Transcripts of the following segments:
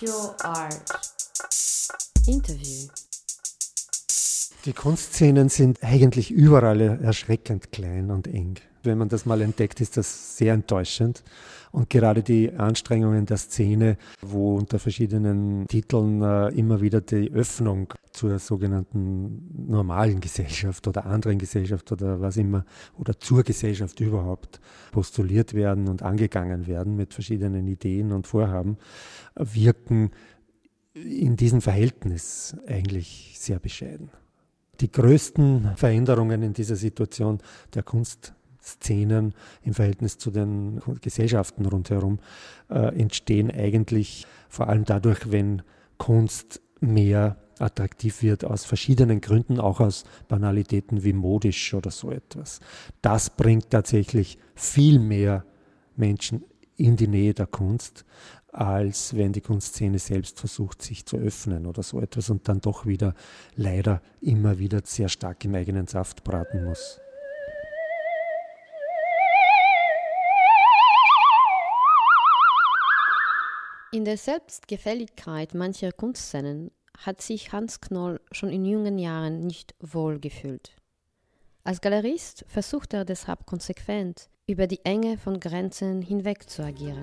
Your Art? Interview. Die Kunstszenen sind eigentlich überall erschreckend klein und eng. Wenn man das mal entdeckt, ist das sehr enttäuschend. Und gerade die Anstrengungen der Szene, wo unter verschiedenen Titeln äh, immer wieder die Öffnung zur sogenannten normalen Gesellschaft oder anderen Gesellschaft oder was immer, oder zur Gesellschaft überhaupt postuliert werden und angegangen werden mit verschiedenen Ideen und Vorhaben, wirken in diesem Verhältnis eigentlich sehr bescheiden. Die größten Veränderungen in dieser Situation der Kunstszenen im Verhältnis zu den Gesellschaften rundherum äh, entstehen eigentlich vor allem dadurch, wenn Kunst mehr attraktiv wird aus verschiedenen Gründen, auch aus Banalitäten wie modisch oder so etwas. Das bringt tatsächlich viel mehr Menschen in die Nähe der Kunst, als wenn die Kunstszene selbst versucht, sich zu öffnen oder so etwas und dann doch wieder leider immer wieder sehr stark im eigenen Saft braten muss. In der Selbstgefälligkeit mancher Kunstszenen hat sich Hans Knoll schon in jungen Jahren nicht wohl gefühlt. Als Galerist versucht er deshalb konsequent, über die Enge von Grenzen hinweg zu agieren.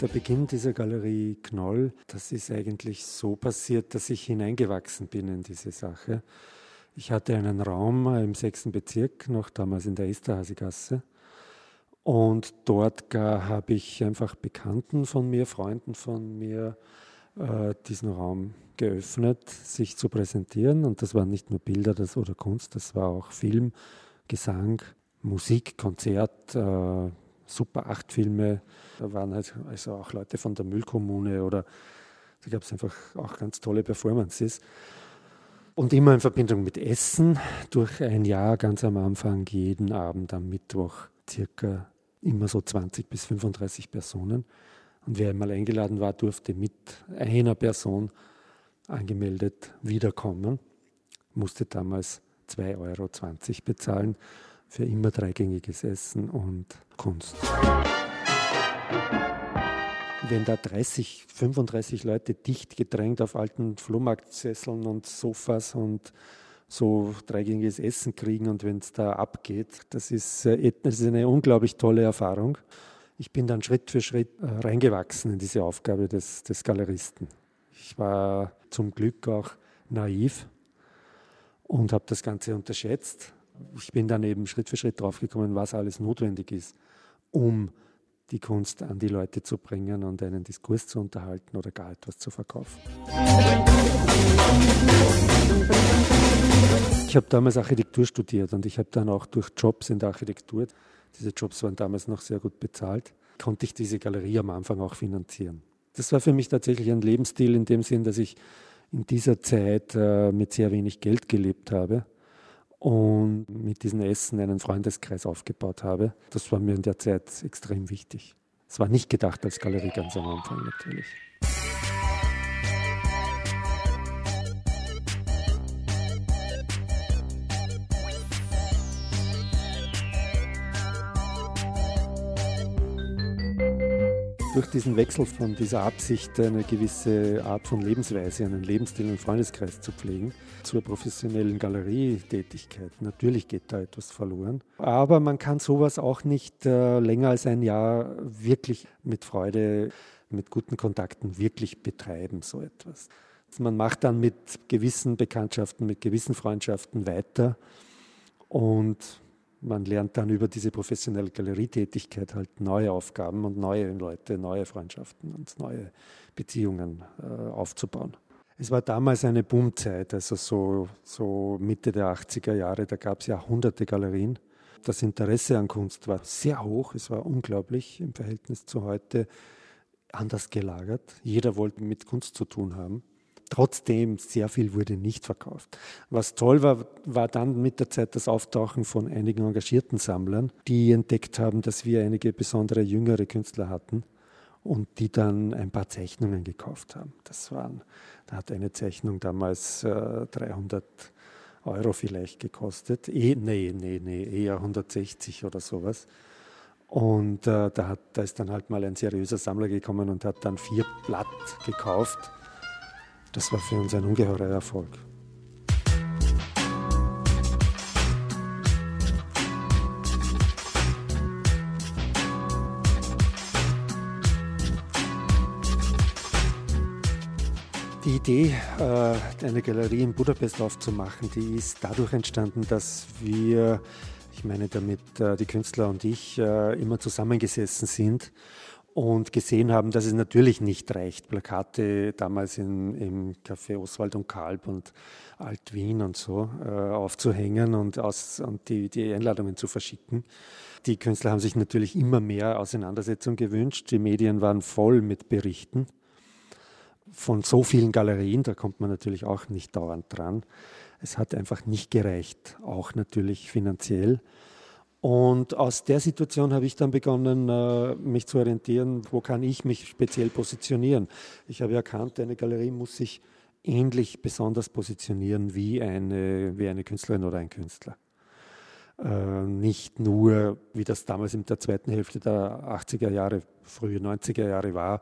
Der Beginn dieser Galerie Knoll, das ist eigentlich so passiert, dass ich hineingewachsen bin in diese Sache. Ich hatte einen Raum im sechsten Bezirk, noch damals in der Esterhazy-Gasse. Und dort habe ich einfach Bekannten von mir, Freunden von mir, äh, diesen Raum geöffnet, sich zu präsentieren. Und das waren nicht nur Bilder das, oder Kunst, das war auch Film, Gesang, Musik, Konzert, äh, Super 8 Filme. Da waren halt also auch Leute von der Müllkommune oder da gab es einfach auch ganz tolle Performances. Und immer in Verbindung mit Essen, durch ein Jahr ganz am Anfang, jeden Abend am Mittwoch, circa immer so 20 bis 35 Personen. Und wer einmal eingeladen war, durfte mit einer Person angemeldet wiederkommen, musste damals 2,20 Euro bezahlen für immer dreigängiges Essen und Kunst. Wenn da 30, 35 Leute dicht gedrängt auf alten Flohmarktsesseln und Sofas und so dreigängiges Essen kriegen und wenn es da abgeht, das ist, äh, das ist eine unglaublich tolle Erfahrung ich bin dann Schritt für Schritt äh, reingewachsen in diese Aufgabe des, des Galeristen. Ich war zum Glück auch naiv und habe das Ganze unterschätzt. Ich bin dann eben Schritt für Schritt draufgekommen, was alles notwendig ist, um die Kunst an die Leute zu bringen und einen Diskurs zu unterhalten oder gar etwas zu verkaufen. Ich habe damals Architektur studiert und ich habe dann auch durch Jobs in der Architektur diese Jobs waren damals noch sehr gut bezahlt. Konnte ich diese Galerie am Anfang auch finanzieren. Das war für mich tatsächlich ein Lebensstil in dem Sinn, dass ich in dieser Zeit äh, mit sehr wenig Geld gelebt habe und mit diesen Essen einen Freundeskreis aufgebaut habe. Das war mir in der Zeit extrem wichtig. Es war nicht gedacht als Galerie ganz am Anfang natürlich. Durch diesen Wechsel von dieser Absicht, eine gewisse Art von Lebensweise, einen Lebensstil, einen Freundeskreis zu pflegen, zur professionellen Galerietätigkeit. Natürlich geht da etwas verloren. Aber man kann sowas auch nicht äh, länger als ein Jahr wirklich mit Freude, mit guten Kontakten wirklich betreiben, so etwas. Man macht dann mit gewissen Bekanntschaften, mit gewissen Freundschaften weiter und man lernt dann über diese professionelle Galerietätigkeit halt neue Aufgaben und neue Leute, neue Freundschaften und neue Beziehungen äh, aufzubauen. Es war damals eine Boomzeit, also so, so Mitte der 80er Jahre, da gab es ja hunderte Galerien. Das Interesse an Kunst war sehr hoch, es war unglaublich im Verhältnis zu heute anders gelagert. Jeder wollte mit Kunst zu tun haben. Trotzdem, sehr viel wurde nicht verkauft. Was toll war, war dann mit der Zeit das Auftauchen von einigen engagierten Sammlern, die entdeckt haben, dass wir einige besondere jüngere Künstler hatten und die dann ein paar Zeichnungen gekauft haben. Das waren, da hat eine Zeichnung damals äh, 300 Euro vielleicht gekostet. Eh, nee, nee, nee, eher 160 oder sowas. Und äh, da, hat, da ist dann halt mal ein seriöser Sammler gekommen und hat dann vier Blatt gekauft. Das war für uns ein ungeheurer Erfolg. Die Idee, äh, eine Galerie in Budapest aufzumachen, die ist dadurch entstanden, dass wir, ich meine damit äh, die Künstler und ich, äh, immer zusammengesessen sind und gesehen haben, dass es natürlich nicht reicht, Plakate damals in, im Café Oswald und Kalb und Alt Wien und so aufzuhängen und, aus, und die, die Einladungen zu verschicken. Die Künstler haben sich natürlich immer mehr Auseinandersetzung gewünscht. Die Medien waren voll mit Berichten von so vielen Galerien, da kommt man natürlich auch nicht dauernd dran. Es hat einfach nicht gereicht, auch natürlich finanziell. Und aus der Situation habe ich dann begonnen, äh, mich zu orientieren, wo kann ich mich speziell positionieren. Ich habe erkannt, eine Galerie muss sich ähnlich besonders positionieren wie eine, wie eine Künstlerin oder ein Künstler. Äh, nicht nur, wie das damals in der zweiten Hälfte der 80er Jahre, frühe 90er Jahre war,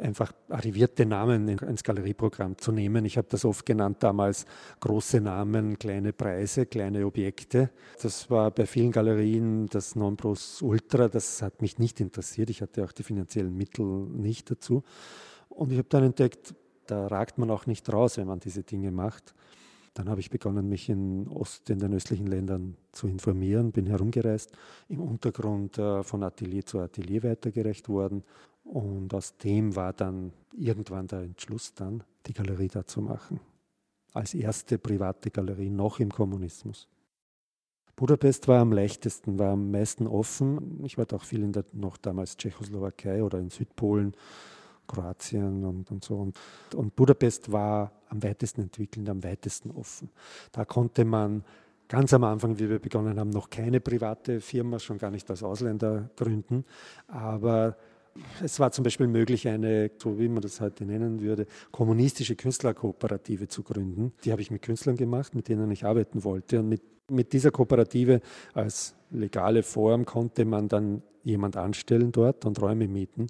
einfach arrivierte Namen ins Galerieprogramm zu nehmen. Ich habe das oft genannt damals große Namen, kleine Preise, kleine Objekte. Das war bei vielen Galerien das Nonplusultra. Das hat mich nicht interessiert. Ich hatte auch die finanziellen Mittel nicht dazu. Und ich habe dann entdeckt, da ragt man auch nicht raus, wenn man diese Dinge macht. Dann habe ich begonnen, mich in Ost, in den östlichen Ländern zu informieren, bin herumgereist, im Untergrund äh, von Atelier zu Atelier weitergereicht worden und aus dem war dann irgendwann der Entschluss dann, die Galerie da zu machen. Als erste private Galerie noch im Kommunismus. Budapest war am leichtesten, war am meisten offen. Ich war auch viel in der noch damals Tschechoslowakei oder in Südpolen, Kroatien und, und so. Und, und Budapest war am weitesten entwickelt, am weitesten offen. Da konnte man ganz am Anfang, wie wir begonnen haben, noch keine private Firma, schon gar nicht als Ausländer gründen. Aber es war zum Beispiel möglich, eine, so wie man das heute nennen würde, kommunistische Künstlerkooperative zu gründen. Die habe ich mit Künstlern gemacht, mit denen ich arbeiten wollte. Und mit, mit dieser Kooperative als legale Form konnte man dann jemand anstellen dort und Räume mieten.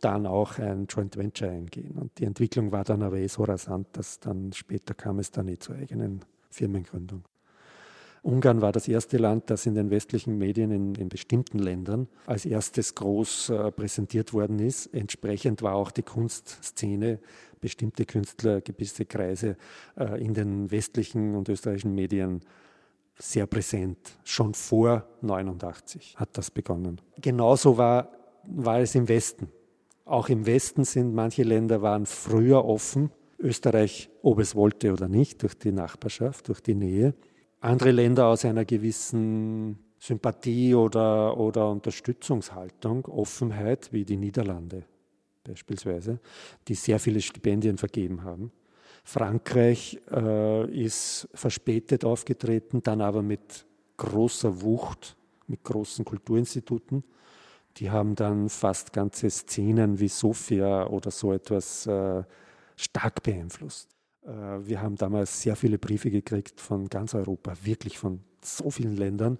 Dann auch ein Joint Venture eingehen. Und die Entwicklung war dann aber eh so rasant, dass dann später kam es dann eh zur eigenen Firmengründung. Ungarn war das erste Land, das in den westlichen Medien in, in bestimmten Ländern als erstes groß äh, präsentiert worden ist. Entsprechend war auch die Kunstszene, bestimmte Künstler, gewisse Kreise äh, in den westlichen und österreichischen Medien sehr präsent. Schon vor 89 hat das begonnen. Genauso war, war es im Westen. Auch im Westen sind manche Länder waren früher offen. Österreich, ob es wollte oder nicht, durch die Nachbarschaft, durch die Nähe andere Länder aus einer gewissen Sympathie oder, oder Unterstützungshaltung, Offenheit, wie die Niederlande beispielsweise, die sehr viele Stipendien vergeben haben. Frankreich äh, ist verspätet aufgetreten, dann aber mit großer Wucht, mit großen Kulturinstituten. Die haben dann fast ganze Szenen wie Sofia oder so etwas äh, stark beeinflusst. Äh, wir haben damals sehr viele Briefe gekriegt von ganz Europa, wirklich von so vielen Ländern,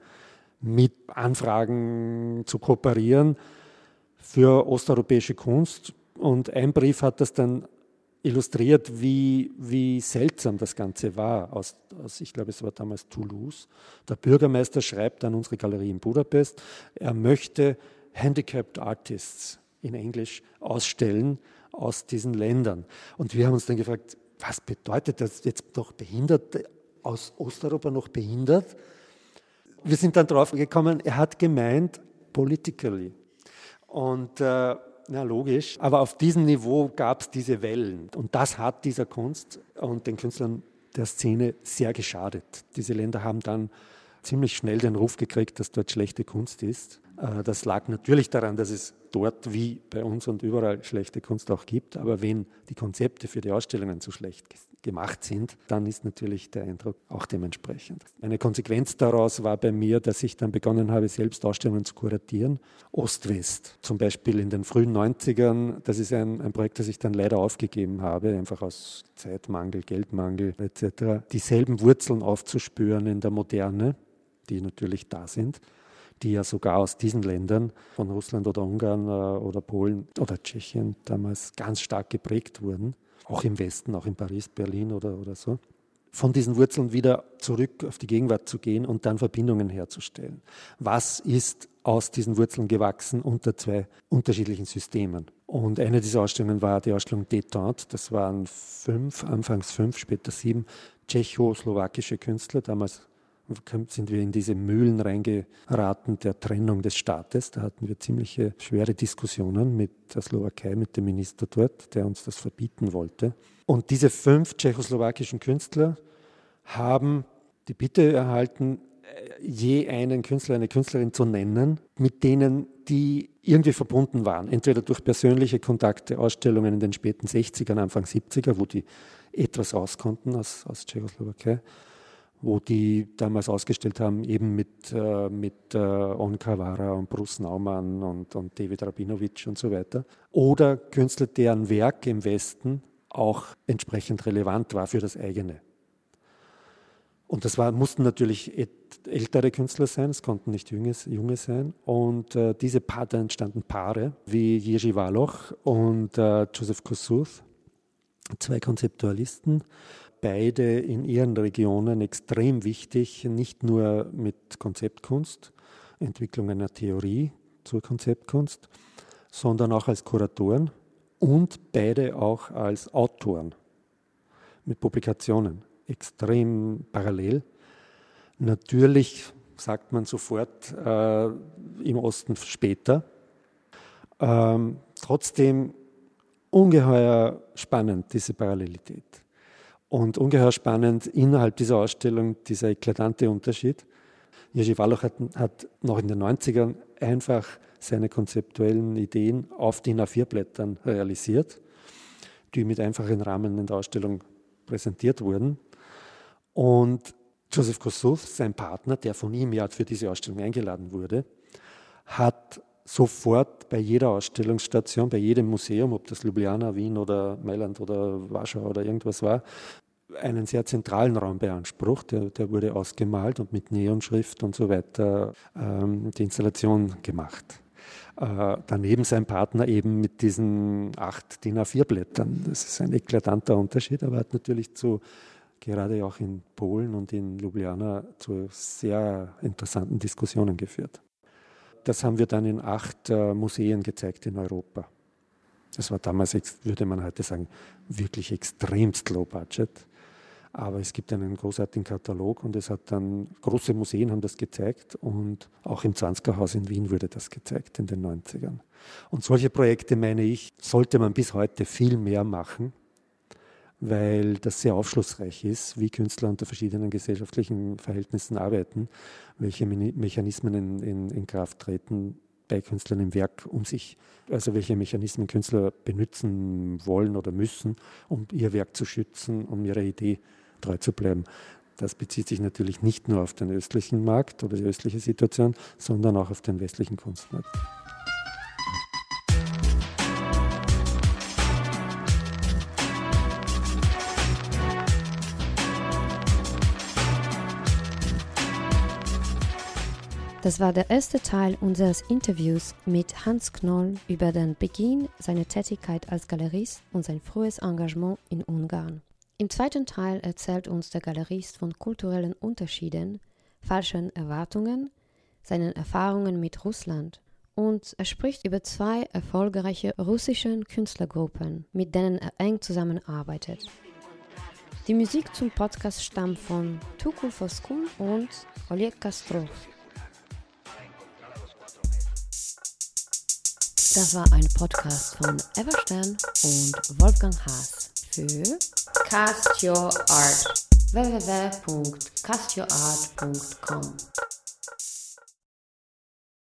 mit Anfragen zu kooperieren für osteuropäische Kunst. Und ein Brief hat das dann illustriert, wie, wie seltsam das Ganze war. Aus, aus, ich glaube, es war damals Toulouse. Der Bürgermeister schreibt an unsere Galerie in Budapest, er möchte Handicapped Artists in Englisch ausstellen aus diesen Ländern. Und wir haben uns dann gefragt, was bedeutet das jetzt noch behindert, aus Osteuropa noch behindert? Wir sind dann drauf gekommen, er hat gemeint, politically. Und äh, na logisch, aber auf diesem Niveau gab es diese Wellen. Und das hat dieser Kunst und den Künstlern der Szene sehr geschadet. Diese Länder haben dann ziemlich schnell den Ruf gekriegt, dass dort schlechte Kunst ist. Äh, das lag natürlich daran, dass es dort wie bei uns und überall schlechte Kunst auch gibt. Aber wenn die Konzepte für die Ausstellungen zu schlecht gemacht sind, dann ist natürlich der Eindruck auch dementsprechend. Eine Konsequenz daraus war bei mir, dass ich dann begonnen habe, selbst Ausstellungen zu kuratieren. Ost-West, zum Beispiel in den frühen 90ern. Das ist ein, ein Projekt, das ich dann leider aufgegeben habe, einfach aus Zeitmangel, Geldmangel etc. Dieselben Wurzeln aufzuspüren in der Moderne, die natürlich da sind die ja sogar aus diesen Ländern, von Russland oder Ungarn äh, oder Polen oder Tschechien damals ganz stark geprägt wurden, auch im Westen, auch in Paris, Berlin oder, oder so, von diesen Wurzeln wieder zurück auf die Gegenwart zu gehen und dann Verbindungen herzustellen. Was ist aus diesen Wurzeln gewachsen unter zwei unterschiedlichen Systemen? Und eine dieser Ausstellungen war die Ausstellung Détente. Das waren fünf, anfangs fünf, später sieben tschechoslowakische Künstler, damals sind wir in diese Mühlen reingeraten der Trennung des Staates. Da hatten wir ziemliche schwere Diskussionen mit der Slowakei, mit dem Minister dort, der uns das verbieten wollte. Und diese fünf tschechoslowakischen Künstler haben die Bitte erhalten, je einen Künstler, eine Künstlerin zu nennen, mit denen die irgendwie verbunden waren. Entweder durch persönliche Kontakte, Ausstellungen in den späten 60ern, Anfang 70er, wo die etwas auskonnten aus, aus Tschechoslowakei wo die damals ausgestellt haben, eben mit, äh, mit äh, On Cavara und Bruce Naumann und, und David Rabinowitsch und so weiter. Oder Künstler, deren Werk im Westen auch entsprechend relevant war für das eigene. Und das war, mussten natürlich ältere Künstler sein, es konnten nicht junge, junge sein. Und äh, diese Paare, da entstanden Paare wie Jerzy Waloch und äh, Joseph Kossuth, zwei Konzeptualisten beide in ihren Regionen extrem wichtig, nicht nur mit Konzeptkunst, Entwicklung einer Theorie zur Konzeptkunst, sondern auch als Kuratoren und beide auch als Autoren mit Publikationen, extrem parallel. Natürlich sagt man sofort äh, im Osten später. Ähm, trotzdem ungeheuer spannend, diese Parallelität. Und ungeheuer spannend innerhalb dieser Ausstellung dieser eklatante Unterschied. Jerzy Wallach hat, hat, noch in den 90ern einfach seine konzeptuellen Ideen auf DIN A4-Blättern realisiert, die mit einfachen Rahmen in der Ausstellung präsentiert wurden. Und Joseph Kossuth, sein Partner, der von ihm ja für diese Ausstellung eingeladen wurde, hat sofort bei jeder Ausstellungsstation, bei jedem Museum, ob das Ljubljana, Wien oder Mailand oder Warschau oder irgendwas war, einen sehr zentralen Raum beansprucht. Der, der wurde ausgemalt und mit Neonschrift und so weiter ähm, die Installation gemacht. Äh, daneben sein Partner eben mit diesen acht DIN A4-Blättern. Das ist ein eklatanter Unterschied, aber hat natürlich zu gerade auch in Polen und in Ljubljana zu sehr interessanten Diskussionen geführt. Das haben wir dann in acht äh, Museen gezeigt in Europa. Das war damals, würde man heute sagen, wirklich extremst low budget. Aber es gibt einen großartigen Katalog und es hat dann, große Museen haben das gezeigt und auch im 20er Haus in Wien wurde das gezeigt in den 90ern. Und solche Projekte, meine ich, sollte man bis heute viel mehr machen weil das sehr aufschlussreich ist, wie Künstler unter verschiedenen gesellschaftlichen Verhältnissen arbeiten, welche Mechanismen in, in, in Kraft treten bei Künstlern im Werk, um sich, also welche Mechanismen Künstler benutzen wollen oder müssen, um ihr Werk zu schützen, um ihrer Idee treu zu bleiben. Das bezieht sich natürlich nicht nur auf den östlichen Markt oder die östliche Situation, sondern auch auf den westlichen Kunstmarkt. Das war der erste Teil unseres Interviews mit Hans Knoll über den Beginn seiner Tätigkeit als Galerist und sein frühes Engagement in Ungarn. Im zweiten Teil erzählt uns der Galerist von kulturellen Unterschieden, falschen Erwartungen, seinen Erfahrungen mit Russland und er spricht über zwei erfolgreiche russische Künstlergruppen, mit denen er eng zusammenarbeitet. Die Musik zum Podcast stammt von Tukul Foskun und Oleg Kastrov. Das war ein Podcast von Everstern und Wolfgang Haas für Cast Your Art. www.castyourart.com